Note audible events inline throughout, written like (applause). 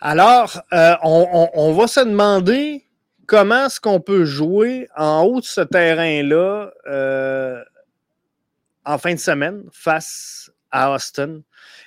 Alors, euh, on, va se demander comment est-ce qu'on peut jouer en haut de ce terrain-là euh, en fin de semaine face à Austin.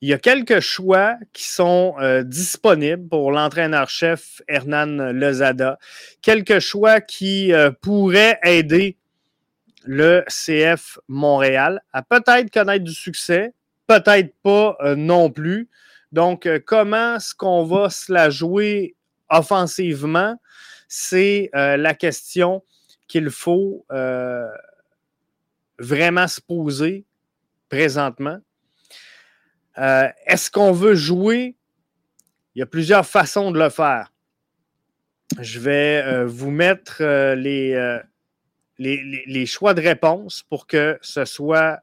Il y a quelques choix qui sont euh, disponibles pour l'entraîneur-chef Hernan Lozada. Quelques choix qui pourraient aider le CF Montréal à peut-être connaître du succès, peut-être pas non plus. Donc, euh, comment est-ce qu'on va se la jouer offensivement? C'est euh, la question qu'il faut euh, vraiment se poser présentement. est-ce qu'on veut jouer? Il y a plusieurs façons de le faire. Je vais vous mettre les, les, choix de réponse pour que ce soit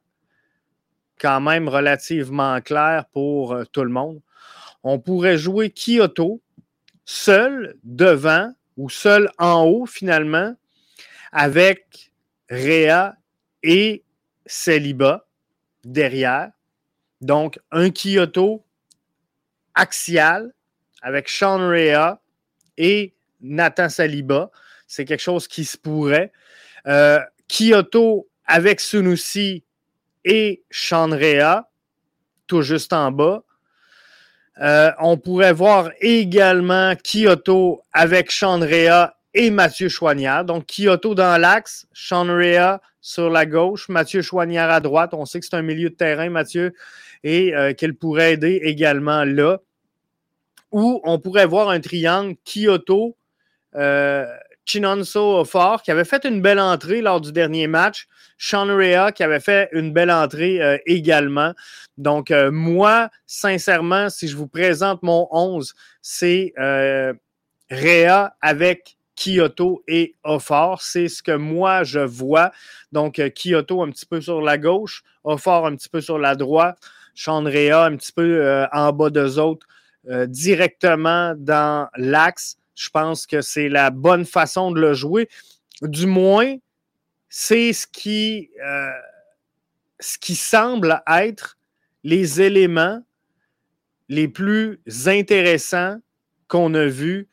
quand même relativement clair pour euh, tout le monde. On pourrait jouer Kyoto seul devant ou seul en haut finalement avec Réa et Saliba derrière. Donc un Kyoto axial avec Sean Rea et Nathan Saliba. C'est quelque chose qui se pourrait. Euh, Kyoto avec Sunusi et Chandrea, tout juste en bas. Euh, on pourrait voir également Kyoto avec Chandrea et Mathieu Chouanière. Donc, Kyoto dans l'axe, Chandrea sur la gauche, Mathieu Chouanière à droite. On sait que c'est un milieu de terrain, Mathieu, et euh, qu'il pourrait aider également là. Ou on pourrait voir un triangle Kyoto, euh, Chinonso Fort, qui avait fait une belle entrée lors du dernier match. Sean Rea, qui avait fait une belle entrée euh, également. Donc, euh, moi, sincèrement, si je vous présente mon 11, c'est euh, Rea avec Kyoto et Offort. C'est ce que moi, je vois. Donc, Kyoto un petit peu sur la gauche, Offort un petit peu sur la droite, Sean Rea un petit peu en bas d'eux autres, directement dans l'axe. Je pense que c'est la bonne façon de le jouer. Du moins, c'est ce qui, euh, ce qui semble être les éléments les plus intéressants qu'on a vus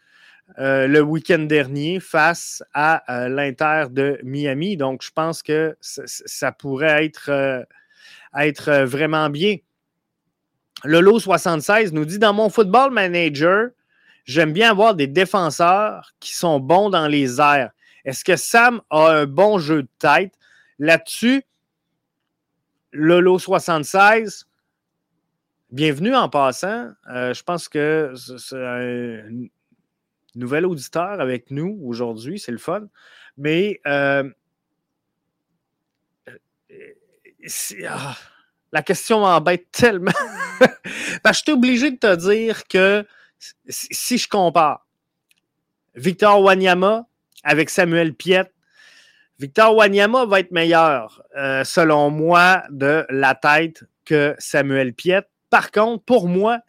euh, le week-end dernier face à euh, l'Inter de Miami. Donc, je pense que ça pourrait être, être vraiment bien. Lolo 76 nous dit Dans mon football manager, j'aime bien avoir des défenseurs qui sont bons dans les airs. Est-ce que Sam a un bon jeu de tête? Là-dessus, Lolo 76, bienvenue en passant. Euh, je pense que c'est un nouvel auditeur avec nous aujourd'hui, c'est le fun. Mais euh, ah, la question m'embête tellement. (laughs) je suis obligé de te dire que si je compare Victor Wanyama avec Samuel Piet, Victor Wanyama va être meilleur, euh, selon moi, de la tête que Samuel Piet. Par contre, pour moi,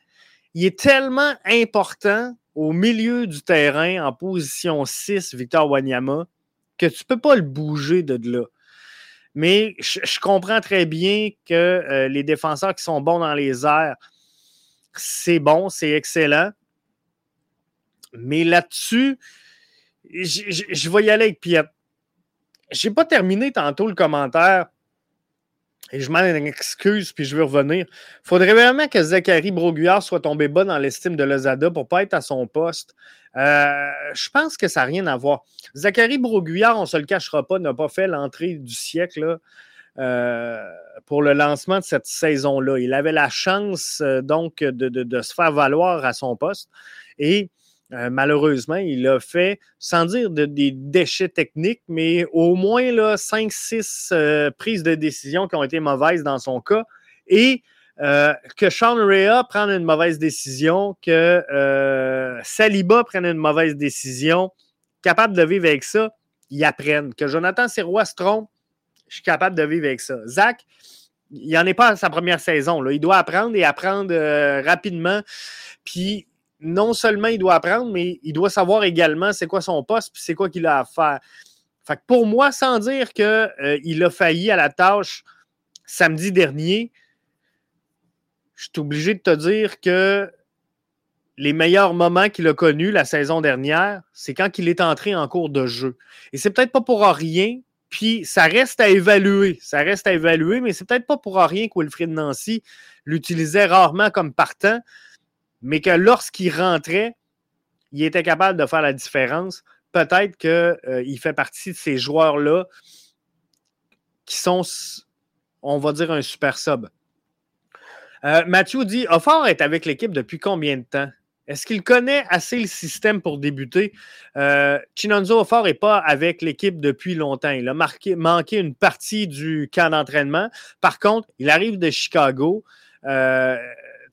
il est tellement important au milieu du terrain, en position 6, Victor Wanyama, que tu ne peux pas le bouger de là. Mais je, comprends très bien que euh, les défenseurs qui sont bons dans les airs, c'est bon, c'est excellent. Mais là-dessus, je vais y aller avec Piet. Je n'ai pas terminé tantôt le commentaire. Et je m'en excuse, puis je vais revenir. Il faudrait vraiment que Zachary Broguillard soit tombé bas dans l'estime de Lozada pour ne pas être à son poste. Euh, je pense que ça n'a rien à voir. Zachary Broguillard, on ne se le cachera pas, n'a pas fait l'entrée du siècle euh, pour le lancement de cette saison-là. Il avait la chance euh, donc de, de, se faire valoir à son poste. Et euh, malheureusement, il a fait, sans dire des déchets techniques, mais au moins 5-6 euh, prises de décision qui ont été mauvaises dans son cas. Et euh, que Sean Rea prenne une mauvaise décision, que Saliba prenne une mauvaise décision, capable de vivre avec ça, ils apprennent. Que Jonathan Sirois se trompe, je suis capable de vivre avec ça. Zach, il n'en est pas à sa première saison. Il doit apprendre et apprendre rapidement. Puis non seulement il doit apprendre, mais il doit savoir également c'est quoi son poste puis c'est quoi qu'il a à faire. Fait pour moi, sans dire qu'il euh, a failli à la tâche samedi dernier, je suis obligé de te dire que les meilleurs moments qu'il a connus la saison dernière, c'est quand il est entré en cours de jeu. Et c'est peut-être pas pour rien, puis ça reste à évaluer. Ça reste à évaluer, mais c'est peut-être pas pour rien que Wilfried Nancy l'utilisait rarement comme partant, mais que lorsqu'il rentrait, il était capable de faire la différence. Peut-être qu'il euh, fait partie de ces joueurs-là qui sont, on va dire, un super sub. Euh, Mathieu dit Offort est avec l'équipe depuis combien de temps? Est-ce qu'il connaît assez le système pour débuter? Euh, Chinonzo Offort n'est pas avec l'équipe depuis longtemps. Il a manqué une partie du camp d'entraînement. Par contre, il arrive de Chicago. Euh,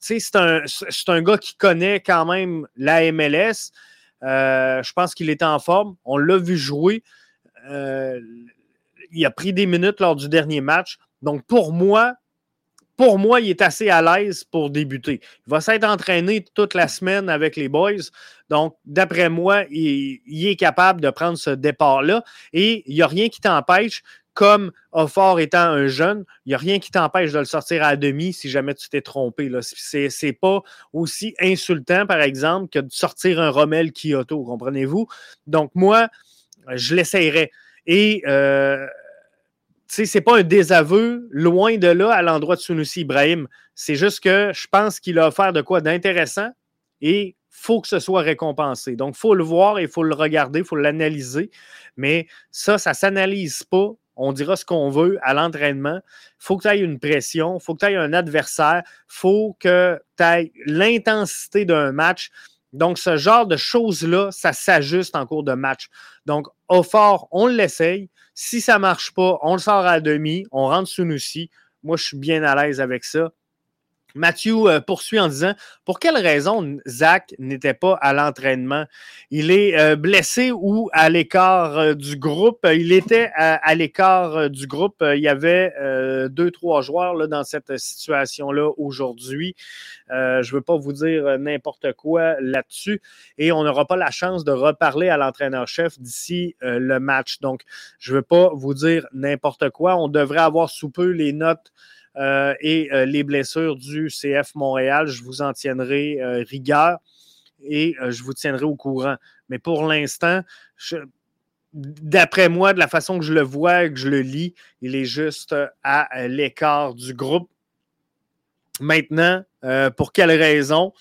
c'est un, gars qui connaît quand même la MLS. Euh, je pense qu'il est en forme. On l'a vu jouer. il a pris des minutes lors du dernier match. Donc, pour moi, pour moi, il est assez à l'aise pour débuter. Il va s'être entraîné toute la semaine avec les boys. Donc, d'après moi, il, est capable de prendre ce départ-là. Et il n'y a rien qui t'empêche, comme Offort étant un jeune, il n'y a rien qui t'empêche de le sortir à demi si jamais tu t'es trompé. Ce n'est pas aussi insultant, par exemple, que de sortir un Rommel Kyoto, comprenez-vous? Donc, moi, je l'essayerais. Et euh, sais, c'est pas un désaveu, loin de là, à l'endroit de Sunusi Ibrahim. C'est juste que je pense qu'il a offert de quoi d'intéressant et faut que ce soit récompensé. Donc, il faut le voir et il faut le regarder, il faut l'analyser. Mais ça, ça ne s'analyse pas. On dira ce qu'on veut à l'entraînement. Il faut que tu aies une pression, il faut que tu aies un adversaire, il faut que tu aies l'intensité d'un match. Donc, ce genre de choses-là, ça s'ajuste en cours de match. Donc, au fort, on l'essaye. Si ça ne marche pas, on le sort à demi, on rentre sous nous Moi, je suis bien à l'aise avec ça. Mathieu euh, poursuit en disant Pour quelle raison Zach n'était pas à l'entraînement? Il est euh, blessé ou à l'écart euh, du groupe? Il était à, l'écart du groupe. il y avait deux, trois joueurs là, dans cette situation-là aujourd'hui. je ne veux pas vous dire n'importe quoi là-dessus. Et on n'aura pas la chance de reparler à l'entraîneur-chef d'ici le match. Donc, je ne veux pas vous dire n'importe quoi. On devrait avoir sous peu les notes euh, et euh, les blessures du CF Montréal, je vous en tiendrai euh, rigueur et je vous tiendrai au courant. Mais pour l'instant, d'après moi, de la façon que je le vois, que je le lis, il est juste à l'écart du groupe. Maintenant, pour quelle raison?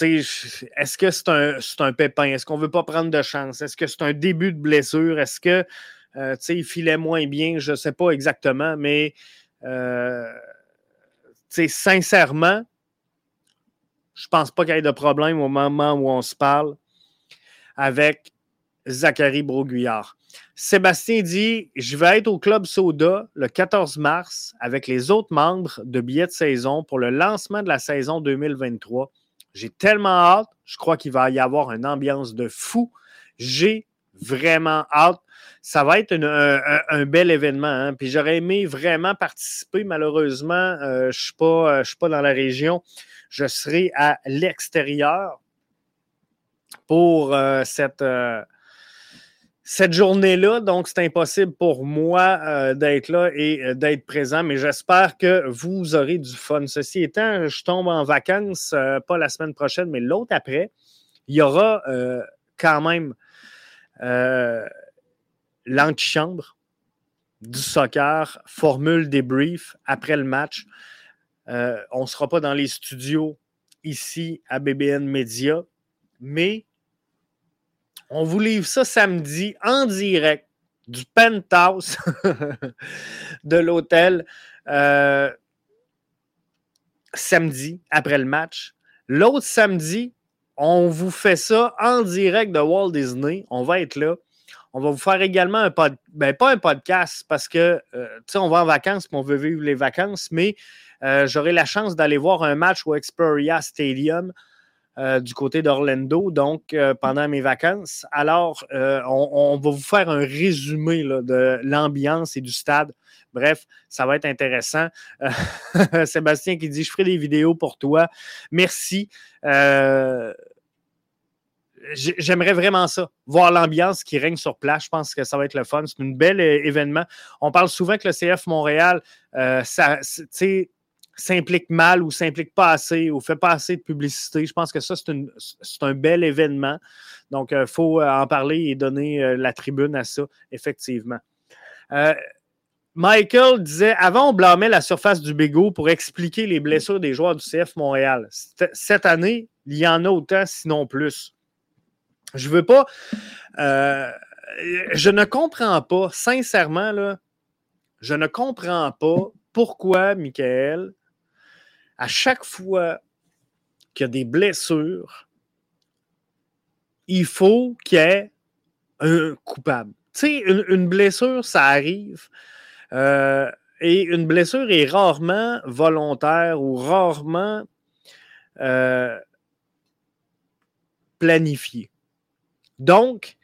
Est-ce que c'est un, pépin? Est-ce qu'on ne veut pas prendre de chance? Est-ce que c'est un début de blessure? Est-ce que il filait moins bien? Je ne sais pas exactement, mais euh, sincèrement, je pense pas qu'il y ait de problème au moment où on se parle avec Zachary Broguillard. Sébastien dit Je vais être au Club Soda le 14 mars avec les autres membres de billets de saison pour le lancement de la saison 2023. J'ai tellement hâte. Je crois qu'il va y avoir une ambiance de fou. J'ai vraiment hâte ça va être un, bel événement. Hein. Puis j'aurais aimé vraiment participer. Malheureusement, euh, je ne euh, suis, pas dans la région. Je serai à l'extérieur pour euh, cette, cette journée-là. Donc, c'est impossible pour moi d'être là et d'être présent. Mais j'espère que vous aurez du fun. Ceci étant, je tombe en vacances, pas la semaine prochaine, mais l'autre après. Il y aura quand même l'antichambre du soccer, formule débrief après le match. Euh, on ne sera pas dans les studios ici à BBN Media, mais on vous livre ça samedi en direct du penthouse (laughs) de l'hôtel euh, samedi après le match. L'autre samedi, on vous fait ça en direct de Walt Disney. On va être là. On va vous faire également un podcast, ben, pas un podcast parce que, euh, tu sais, on va en vacances on veut vivre les vacances, mais euh, j'aurai la chance d'aller voir un match au Xperia Stadium euh, du côté d'Orlando, donc pendant mes vacances. Alors, on, va vous faire un résumé de l'ambiance et du stade. Bref, ça va être intéressant. (laughs) Sébastien qui dit Je ferai des vidéos pour toi. Merci j'aimerais vraiment ça, voir l'ambiance qui règne sur place. Je pense que ça va être le fun. C'est un bel événement. On parle souvent que le CF Montréal, euh, s'implique mal ou s'implique pas assez ou fait pas assez de publicité. Je pense que ça, c'est un bel événement. Donc, il faut en parler et donner la tribune à ça, effectivement. Michael disait avant, on blâmait la surface du bégo pour expliquer les blessures des joueurs du CF Montréal. Cette année, il y en a autant, sinon plus. Je veux pas. Euh, je ne comprends pas, sincèrement, là, je ne comprends pas pourquoi, Michael, à chaque fois qu'il y a des blessures, il faut qu'il y ait un coupable. Tu sais, une, blessure, ça arrive. Euh, et une blessure est rarement volontaire ou rarement euh, planifiée. Donc,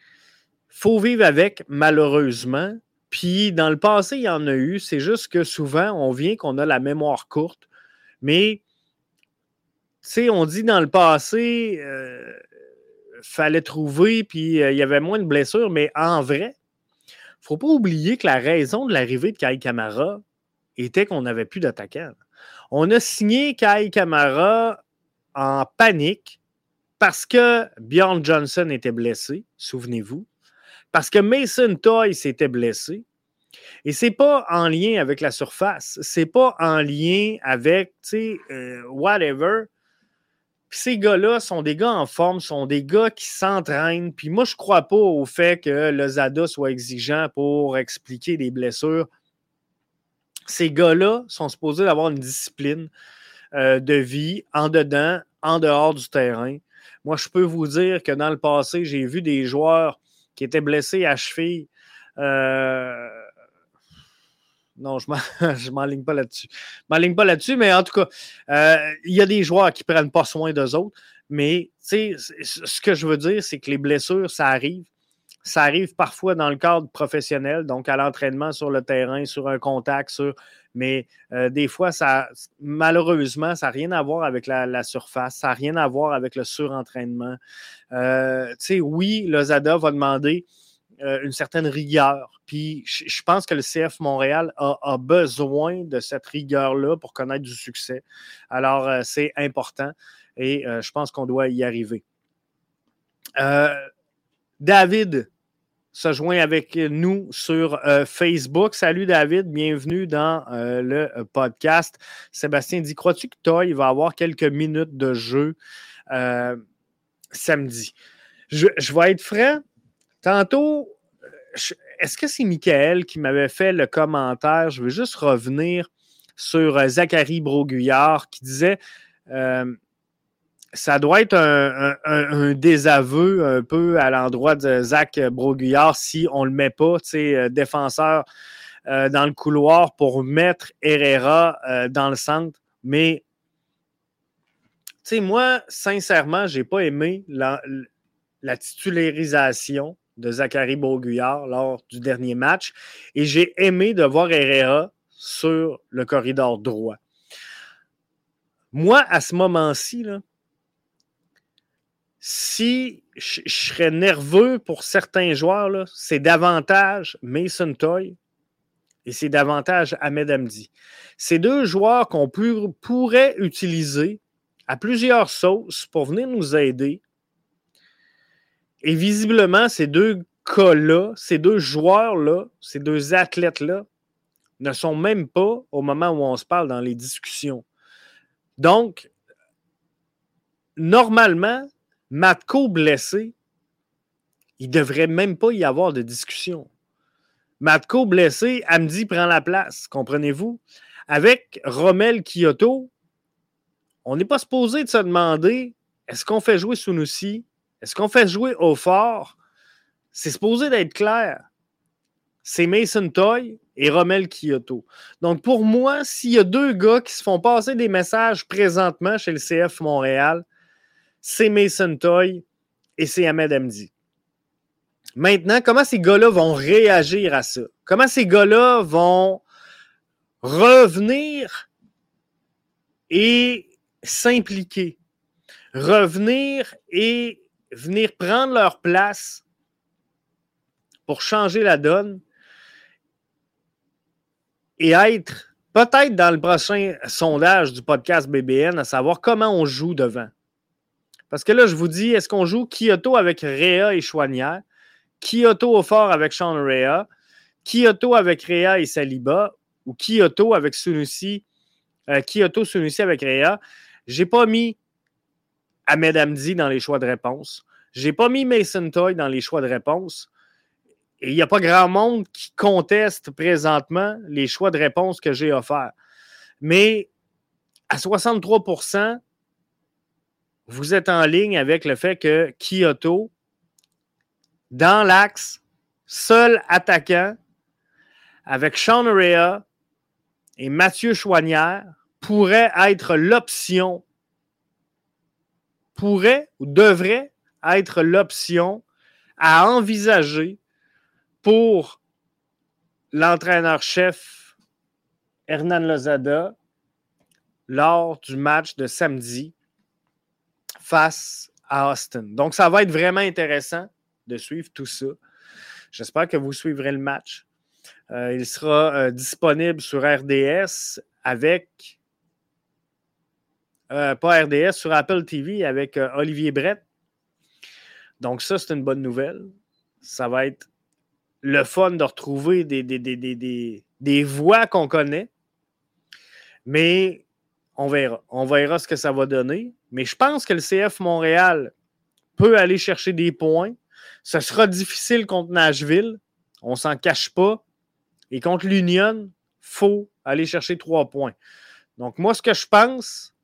faut vivre avec, malheureusement. Puis, dans le passé, il y en a eu. C'est juste que souvent, on vient qu'on a la mémoire courte. Mais, tu sais, on dit dans le passé, euh, fallait trouver, puis il y avait moins de blessures. Mais en vrai, faut pas oublier que la raison de l'arrivée de Kai Kamara était qu'on n'avait plus d'attaquant. On a signé Kai Kamara en panique parce que Bjorn Johnson était blessé, souvenez-vous, parce que Mason Toy s'était blessé. Et c'est pas en lien avec la surface, c'est pas en lien avec, tu sais, euh, whatever. Puis ces gars-là sont des gars en forme, sont des gars qui s'entraînent. Puis moi, je ne crois pas au fait que le ZADA soit exigeant pour expliquer des blessures. Ces gars-là sont supposés avoir une discipline euh, de vie en dedans, en dehors du terrain. Moi, je peux vous dire que dans le passé, j'ai vu des joueurs qui étaient blessés à cheville. Euh, non, je ne (laughs) m'enligne pas là-dessus. Je m'enligne pas là-dessus, mais en tout cas, euh, il y a des joueurs qui ne prennent pas soin d'eux autres. Mais ce que je veux dire, c'est que les blessures, ça arrive. Ça arrive parfois dans le cadre professionnel, donc à l'entraînement sur le terrain, sur un contact, sur. Mais euh, des fois, ça, malheureusement, ça n'a rien à voir avec la, surface, ça n'a rien à voir avec le surentraînement. Euh, oui, le ZADA va demander euh, une certaine rigueur. Puis je pense que le CF Montréal a, besoin de cette rigueur-là pour connaître du succès. Alors, euh, c'est important et euh, je pense qu'on doit y arriver. David se joint avec nous sur Facebook. Salut David, bienvenue dans le podcast. Sébastien dit Crois-tu que Toy va avoir quelques minutes de jeu samedi? Je, vais être franc, Tantôt, est-ce que c'est Michael qui m'avait fait le commentaire? Je veux juste revenir sur euh, Zachary Broguillard qui disait euh, ça doit être un, désaveu un peu à l'endroit de Zach Broguillard si on ne le met pas, euh, défenseur dans le couloir pour mettre Herrera dans le centre. Mais, tu moi, sincèrement, je n'ai pas aimé la titularisation de Zachary Beauguillard lors du dernier match. Et j'ai aimé de voir Herrera sur le corridor droit. Moi, à ce moment-ci, si je, serais nerveux pour certains joueurs, c'est davantage Mason Toy et c'est davantage Ahmed Amdi. Ces deux joueurs qu'on pourrait utiliser à plusieurs sauces pour venir nous aider et visiblement, ces deux cas-là, ces deux joueurs-là, ces deux athlètes-là, ne sont même pas au moment où on se parle dans les discussions. Donc, normalement, Matko blessé, il ne devrait même pas y avoir de discussion. Matko blessé, Amdi prend la place, comprenez-vous? Avec Rommel Kyoto, on n'est pas supposé de se demander est-ce qu'on fait jouer Sunusi? Est-ce qu'on fait jouer au fort? C'est supposé d'être clair. C'est Mason Toy et Romel Kyoto. Donc, pour moi, s'il y a deux gars qui se font passer des messages présentement chez le CF Montréal, c'est Mason Toy et c'est Ahmed Amdi. Maintenant, comment ces gars-là vont réagir à ça? Comment ces gars-là vont revenir et s'impliquer? Revenir et venir prendre leur place pour changer la donne et être peut-être dans le prochain sondage du podcast BBN, à savoir comment on joue devant. Parce que là, je vous dis, est-ce qu'on joue Kyoto avec Réa et Chouanière, Kyoto au fort avec Sean Réa, Kyoto avec Réa et Saliba, ou Kyoto avec Sunusi, euh, Kyoto Sunusi avec Réa. J'ai pas mis Ahmed Amdi dans les choix de réponse. J'ai pas mis Mason Toy dans les choix de réponse. Et il n'y a pas grand monde qui conteste présentement les choix de réponse que j'ai offerts. Mais à 63% vous êtes en ligne avec le fait que Kyoto, dans l'axe, seul attaquant, avec Sean Rea et Mathieu Chouanière, pourrait être l'option, pourrait ou devrait être l'option à envisager pour l'entraîneur-chef Hernan Lozada lors du match de samedi face à Austin. Donc, ça va être vraiment intéressant de suivre tout ça. J'espère que vous suivrez le match. Euh, il sera euh, disponible sur RDS avec, euh, pas RDS, sur Apple TV avec Olivier Brett. Donc, ça, c'est une bonne nouvelle. Ça va être le fun de retrouver des, des, voix qu'on connaît. Mais on verra. On verra ce que ça va donner. Mais je pense que le CF Montréal peut aller chercher des points. Ce sera difficile contre Nashville. On s'en cache pas. Et contre l'Union, il faut aller chercher trois points. Donc, moi, ce que je pense,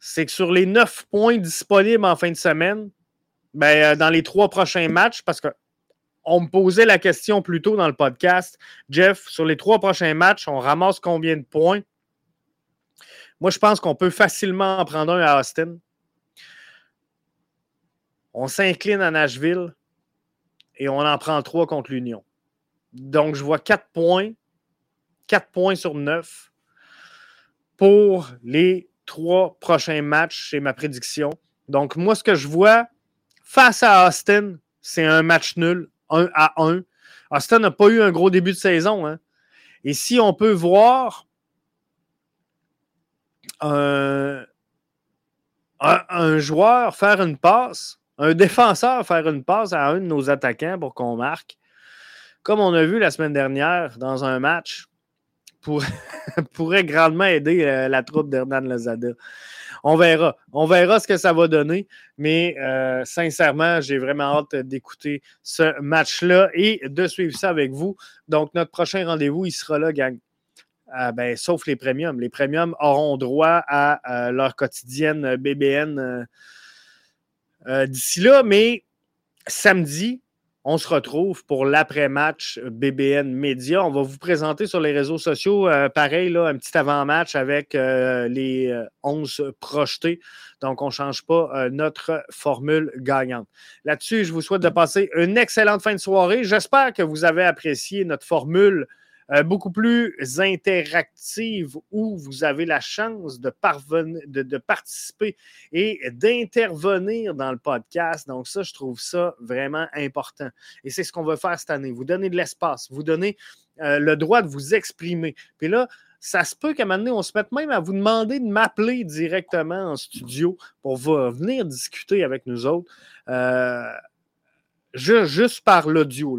c'est que sur les neuf points disponibles en fin de semaine, ben, euh, dans les trois prochains matchs, parce que on me posait la question plus tôt dans le podcast. Jeff, sur les trois prochains matchs, on ramasse combien de points? Moi, je pense qu'on peut facilement en prendre un à Austin. On s'incline à Nashville et on en prend trois contre l'Union. Donc, je vois quatre points, quatre points sur neuf pour les trois prochains matchs, c'est ma prédiction. Donc, moi, ce que je vois face à Austin, c'est un match nul 1 à 1. Austin n'a pas eu un gros début de saison. Hein. Et si on peut voir un, joueur faire une passe, un défenseur faire une passe à un de nos attaquants pour qu'on marque, comme on a vu la semaine dernière dans un match, pour, (laughs) pourrait grandement aider euh, la troupe d'Hernan Lozada on verra. On verra ce que ça va donner. Mais euh, sincèrement, j'ai vraiment hâte d'écouter ce match-là et de suivre ça avec vous. Donc, notre prochain rendez-vous, il sera là, gang. Ah, ben, sauf les premiums. Les premiums auront droit à leur quotidienne BBN euh, d'ici là, mais samedi, on se retrouve pour l'après-match BBN Média. On va vous présenter sur les réseaux sociaux, euh, pareil, là, un petit avant-match avec euh, les 11 euh, projetés. Donc, on ne change pas notre formule gagnante. Là-dessus, je vous souhaite de passer une excellente fin de soirée. J'espère que vous avez apprécié notre formule euh, beaucoup plus interactive où vous avez la chance de, parvenir, de, participer et d'intervenir dans le podcast. Donc ça, je trouve ça vraiment important. Et c'est ce qu'on va faire cette année. Vous donner de l'espace, vous donner euh, le droit de vous exprimer. Puis là, ça se peut qu'à un moment donné, on se mette même à vous demander de m'appeler directement en studio pour venir discuter avec nous autres, euh, juste par l'audio.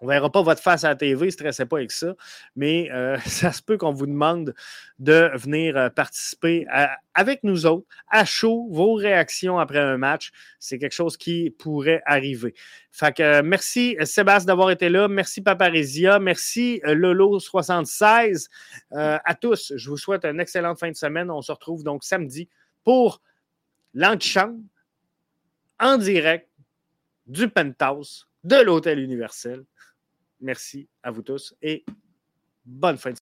On ne verra pas votre face à la TV, ne stressez pas avec ça, mais euh, (laughs) ça se peut qu'on vous demande de venir euh, participer avec nous autres, à chaud, vos réactions après un match. C'est quelque chose qui pourrait arriver. Fait que euh, merci Sébastien d'avoir été là. Merci Paparizia. Merci Lolo76. à tous, je vous souhaite une excellente fin de semaine. On se retrouve donc samedi pour l'antichambre en direct du penthouse de l'Hôtel Universel. Merci à vous tous et bonne fin de.